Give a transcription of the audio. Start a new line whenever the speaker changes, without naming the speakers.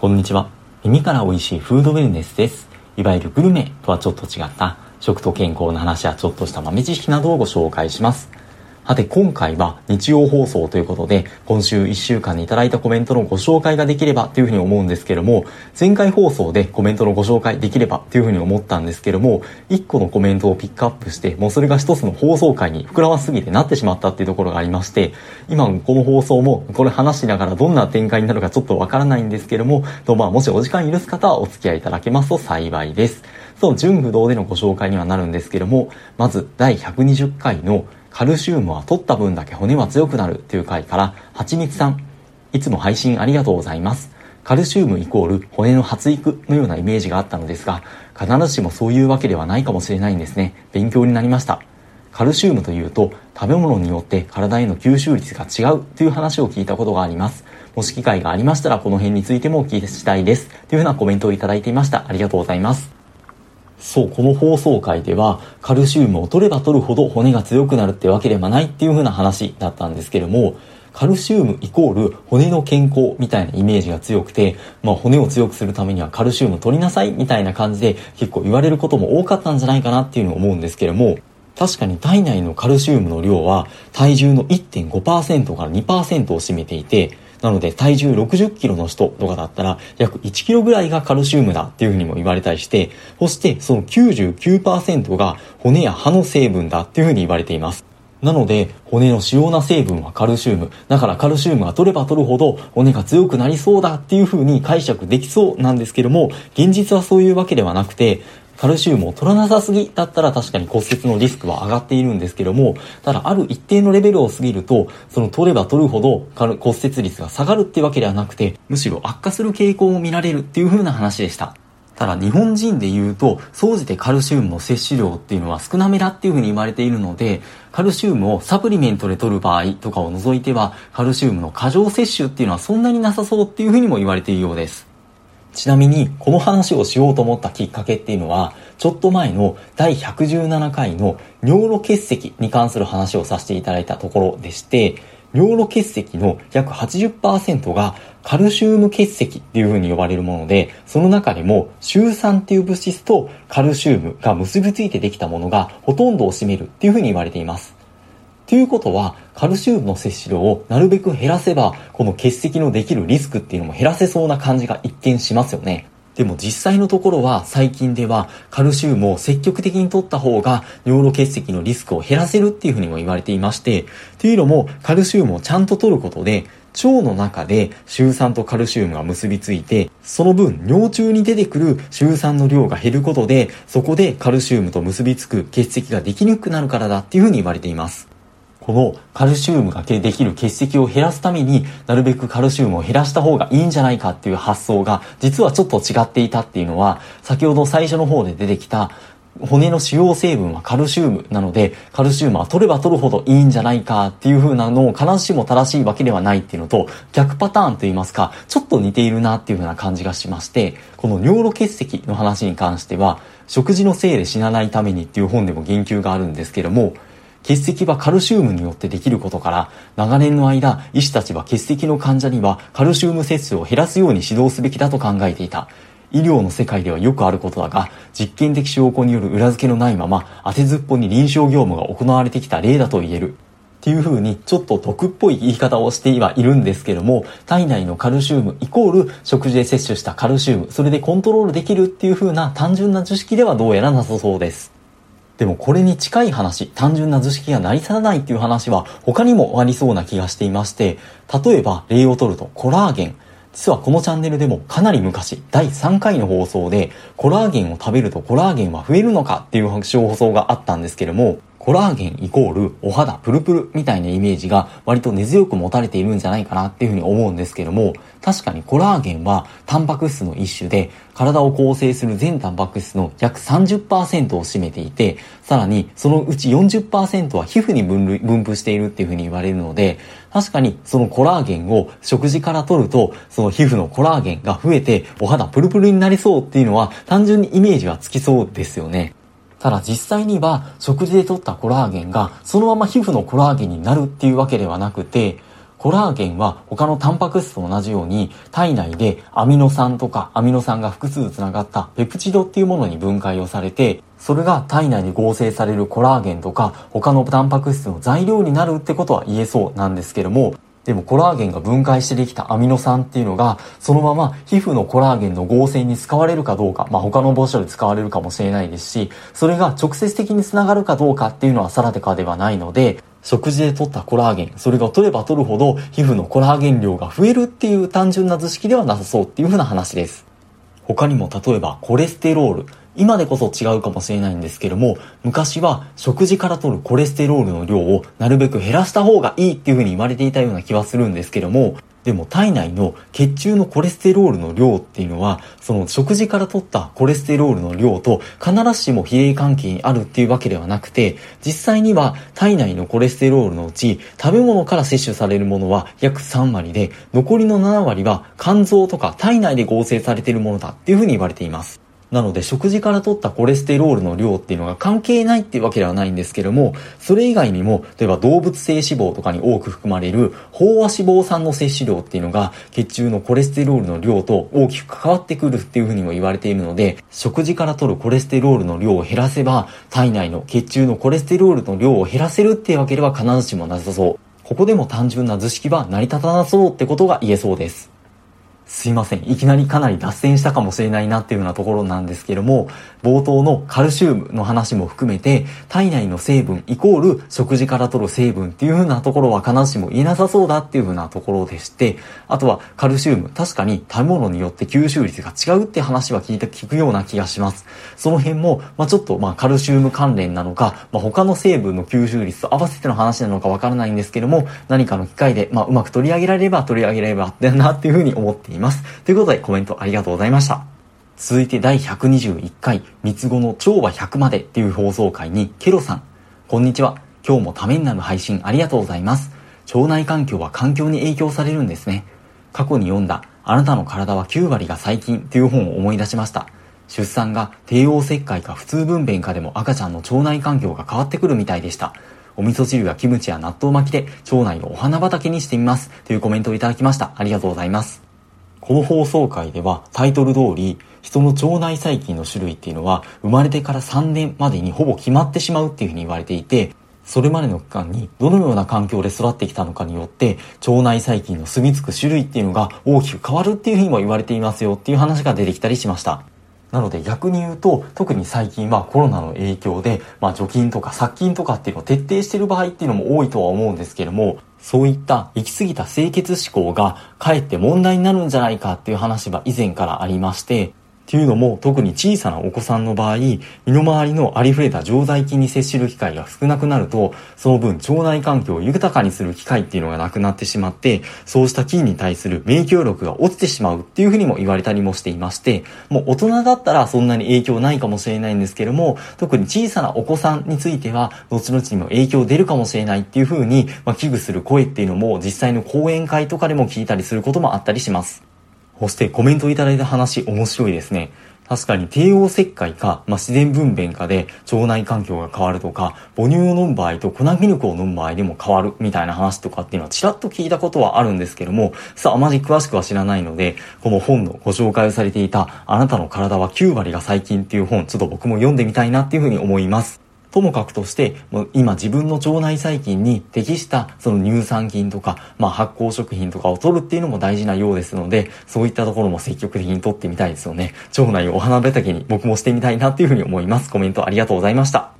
こんにちは。耳から美味しいフードウェルネスです。いわゆるグルメとはちょっと違った食と健康の話やちょっとした豆知識などをご紹介します。さて今回は日曜放送ということで今週1週間にいただいたコメントのご紹介ができればというふうに思うんですけども前回放送でコメントのご紹介できればというふうに思ったんですけども1個のコメントをピックアップしてもうそれが1つの放送回に膨らますぎてなってしまったっていうところがありまして今この放送もこれ話しながらどんな展開になるかちょっとわからないんですけどもとまあもしお時間許す方はお付き合いいただけますと幸いです。そう純不動でのご紹介にはなるんですけどもまず第120回のカルシウムは取った分だけ骨は強くなるという回から、はちみつさん、いつも配信ありがとうございます。カルシウムイコール骨の発育のようなイメージがあったのですが、必ずしもそういうわけではないかもしれないんですね。勉強になりました。カルシウムというと食べ物によって体への吸収率が違うという話を聞いたことがあります。もし機会がありましたらこの辺についてもお聞きしたいです。というふうなコメントをいただいていました。ありがとうございます。そう、この放送回では、カルシウムを取れば取るほど骨が強くなるってわけではないっていう風な話だったんですけれども、カルシウムイコール骨の健康みたいなイメージが強くて、まあ骨を強くするためにはカルシウム取りなさいみたいな感じで結構言われることも多かったんじゃないかなっていうのを思うんですけれども、確かに体内のカルシウムの量は体重の1.5%から2%を占めていて、なので体重60キロの人とかだったら約1キロぐらいがカルシウムだっていうふうにも言われたりして、そしてその99%が骨や歯の成分だっていうふうに言われています。なので、骨の主要な成分はカルシウム。だからカルシウムが取れば取るほど骨が強くなりそうだっていう風に解釈できそうなんですけども、現実はそういうわけではなくて、カルシウムを取らなさすぎだったら確かに骨折のリスクは上がっているんですけども、ただある一定のレベルを過ぎると、その取れば取るほど骨折率が下がるっていうわけではなくて、むしろ悪化する傾向も見られるっていう風な話でした。ただ日本人で言うと、総じてカルシウムの摂取量っていうのは少なめだっていう風に言われているので、カルシウムをサプリメントで取る場合とかを除いては、カルシウムの過剰摂取っていうのはそんなになさそうっていう風にも言われているようです。ちなみに、この話をしようと思ったきっかけっていうのは、ちょっと前の第117回の尿路結石に関する話をさせていただいたところでして、尿路結石の約80%がカルシウム結石っていう風に呼ばれるもので、その中でも、シュウ酸っていう物質とカルシウムが結びついてできたものがほとんどを占めるっていう風に言われています。ということは、カルシウムの摂取量をなるべく減らせば、この結石のできるリスクっていうのも減らせそうな感じが一見しますよね。でも実際のところは最近ではカルシウムを積極的に取った方が尿路結石のリスクを減らせるっていうふうにも言われていまして、というのもカルシウムをちゃんと取ることで腸の中でシュウ酸とカルシウムが結びついて、その分尿中に出てくるシュウ酸の量が減ることで、そこでカルシウムと結びつく結石ができにくくなるからだっていうふうに言われています。このカルシウムができる結石を減らすためになるべくカルシウムを減らした方がいいんじゃないかっていう発想が実はちょっと違っていたっていうのは先ほど最初の方で出てきた骨の主要成分はカルシウムなので、カルシウムは取れば取るほどいいんじゃないかっていう風なのを必ずしも正しいわけではないっていうのと、逆パターンと言いますか、ちょっと似ているなっていう風な感じがしまして、この尿路結石の話に関しては、食事のせいで死なないためにっていう本でも言及があるんですけども、結石はカルシウムによってできることから、長年の間、医師たちは結石の患者にはカルシウム摂取を減らすように指導すべきだと考えていた。医療の世界ではよくあることだが、実験的証拠による裏付けのないまま、当てずっぽに臨床業務が行われてきた例だと言える。っていう風にちょっと毒っぽい言い方をしてはいるんですけども、体内のカルシウムイコール食事で摂取したカルシウム、それでコントロールできるっていう風な単純な図式ではどうやらなさそうです。でもこれに近い話、単純な図式が成り立たないっていう話は他にもありそうな気がしていまして、例えば例を取るとコラーゲン。実はこのチャンネルでもかなり昔、第3回の放送で、コラーゲンを食べるとコラーゲンは増えるのかっていう放送があったんですけども、コラーゲンイコールお肌プルプルみたいなイメージが割と根強く持たれているんじゃないかなっていうふうに思うんですけども、確かにコラーゲンはタンパク質の一種で体を構成する全タンパク質の約30%を占めていて、さらにそのうち40%は皮膚に分類分布しているっていうふうに言われるので、確かにそのコラーゲンを食事から取ると、その皮膚のコラーゲンが増えてお肌プルプルになりそうっていうのは単純にイメージはつきそうですよね。ただ実際には食事で取ったコラーゲンがそのまま皮膚のコラーゲンになるっていうわけではなくて、コラーゲンは他のタンパク質と同じように体内でアミノ酸とかアミノ酸が複数つながったペプチドっていうものに分解をされてそれが体内に合成されるコラーゲンとか他のタンパク質の材料になるってことは言えそうなんですけどもでもコラーゲンが分解してできたアミノ酸っていうのがそのまま皮膚のコラーゲンの合成に使われるかどうか、まあ、他の場所で使われるかもしれないですしそれが直接的につながるかどうかっていうのは定かではないので食事で取ったコラーゲン、それが取れば取るほど皮膚のコラーゲン量が増えるっていう単純な図式ではなさそうっていうふうな話です。他にも例えばコレステロール、今でこそ違うかもしれないんですけども、昔は食事から取るコレステロールの量をなるべく減らした方がいいっていうふうに言われていたような気はするんですけども、でも体内の血中のコレステロールの量っていうのは、その食事から取ったコレステロールの量と必ずしも比例関係にあるっていうわけではなくて、実際には体内のコレステロールのうち食べ物から摂取されるものは約3割で、残りの7割は肝臓とか体内で合成されているものだっていうふうに言われています。なので食事から取ったコレステロールの量っていうのが関係ないっていうわけではないんですけども、それ以外にも、例えば動物性脂肪とかに多く含まれる飽和脂肪酸の摂取量っていうのが血中のコレステロールの量と大きく関わってくるっていうふうにも言われているので、食事から取るコレステロールの量を減らせば、体内の血中のコレステロールの量を減らせるっていうわけでは必ずしもなさそう。ここでも単純な図式は成り立たなそうってことが言えそうです。すいません。いきなりかなり脱線したかもしれないなっていうようなところなんですけども、冒頭のカルシウムの話も含めて、体内の成分イコール食事から取る成分っていう風なところは必ずしも言えなさそうだっていう風なところでして、あとはカルシウム、確かに食べ物によって吸収率が違うって話は聞いた、聞くような気がします。その辺も、まあちょっとまあカルシウム関連なのか、まあ他の成分の吸収率と合わせての話なのかわからないんですけども、何かの機会でまあうまく取り上げられれば取り上げられればってなっていう風に思っています。ますということでコメントありがとうございました。続いて第121回三つ子の超は100までっていう放送回にケロさん。こんにちは。今日もためになる配信ありがとうございます。腸内環境は環境に影響されるんですね。過去に読んだあなたの体は9割が細菌っていう本を思い出しました。出産が帝王切開か普通分娩かでも赤ちゃんの腸内環境が変わってくるみたいでした。お味噌汁やキムチや納豆巻きで腸内をお花畑にしてみます。というコメントをいただきました。ありがとうございます。この放送回ではタイトル通り人の腸内細菌の種類っていうのは生まれてから3年までにほぼ決まってしまうっていうふうに言われていてそれまでの期間にどのような環境で育ってきたのかによって腸内細菌の住み着く種類っていうのが大きく変わるっていうふうにも言われていますよっていう話が出てきたりしました。なので逆に言うと、特に最近はコロナの影響で、まあ除菌とか殺菌とかっていうのを徹底している場合っていうのも多いとは思うんですけども、そういった行き過ぎた清潔思考がかえって問題になるんじゃないかっていう話は以前からありまして、っていうのも特に小さなお子さんの場合身の回りのありふれた常在菌に接する機会が少なくなるとその分腸内環境を豊かにする機会っていうのがなくなってしまってそうした菌に対する免疫力が落ちてしまうっていうふうにも言われたりもしていましてもう大人だったらそんなに影響ないかもしれないんですけども特に小さなお子さんについては後々にも影響出るかもしれないっていうふうに、まあ、危惧する声っていうのも実際の講演会とかでも聞いたりすることもあったりします。そしてコメントいただいた話面白いですね。確かに帝王切開か、まあ、自然分娩かで腸内環境が変わるとか、母乳を飲む場合と粉ミルクを飲む場合でも変わるみたいな話とかっていうのはちらっと聞いたことはあるんですけども、さあ、あまり詳しくは知らないので、この本のご紹介をされていた、あなたの体は9割が細菌っていう本、ちょっと僕も読んでみたいなっていうふうに思います。ともかくとして、今自分の腸内細菌に適したその乳酸菌とか、まあ、発酵食品とかを取るっていうのも大事なようですので、そういったところも積極的に取ってみたいですよね。腸内をお花畑に僕もしてみたいなっていうふうに思います。コメントありがとうございました。